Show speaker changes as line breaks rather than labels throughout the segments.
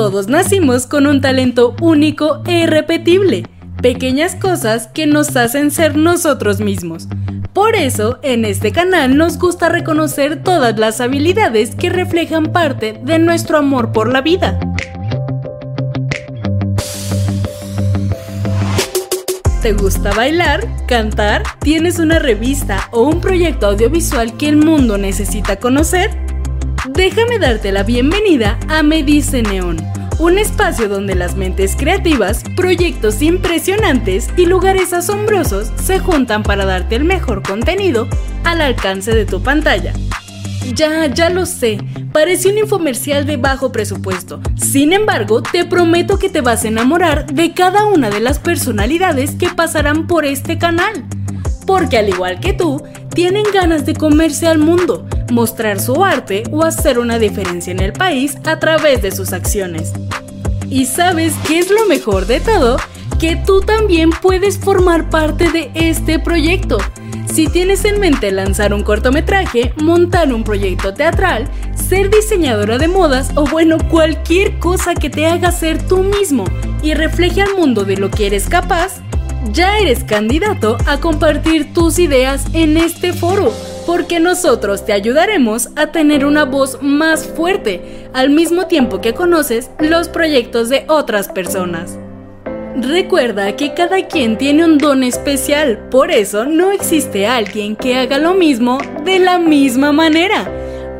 todos nacimos con un talento único e irrepetible, pequeñas cosas que nos hacen ser nosotros mismos. Por eso, en este canal nos gusta reconocer todas las habilidades que reflejan parte de nuestro amor por la vida. ¿Te gusta bailar? ¿Cantar? ¿Tienes una revista o un proyecto audiovisual que el mundo necesita conocer? Déjame darte la bienvenida a Me Dice Neón, un espacio donde las mentes creativas, proyectos impresionantes y lugares asombrosos se juntan para darte el mejor contenido al alcance de tu pantalla. Ya, ya lo sé, parece un infomercial de bajo presupuesto. Sin embargo, te prometo que te vas a enamorar de cada una de las personalidades que pasarán por este canal. Porque al igual que tú, tienen ganas de comerse al mundo, mostrar su arte o hacer una diferencia en el país a través de sus acciones. ¿Y sabes qué es lo mejor de todo? Que tú también puedes formar parte de este proyecto. Si tienes en mente lanzar un cortometraje, montar un proyecto teatral, ser diseñadora de modas o bueno, cualquier cosa que te haga ser tú mismo y refleje al mundo de lo que eres capaz, ya eres candidato a compartir tus ideas en este foro, porque nosotros te ayudaremos a tener una voz más fuerte, al mismo tiempo que conoces los proyectos de otras personas. Recuerda que cada quien tiene un don especial, por eso no existe alguien que haga lo mismo de la misma manera.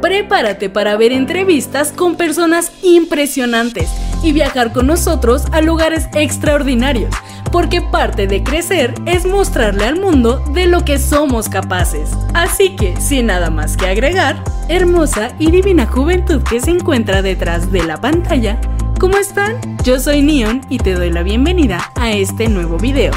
Prepárate para ver entrevistas con personas impresionantes y viajar con nosotros a lugares extraordinarios porque parte de crecer es mostrarle al mundo de lo que somos capaces. Así que, sin nada más que agregar, hermosa y divina juventud que se encuentra detrás de la pantalla, ¿cómo están? Yo soy Neon y te doy la bienvenida a este nuevo video.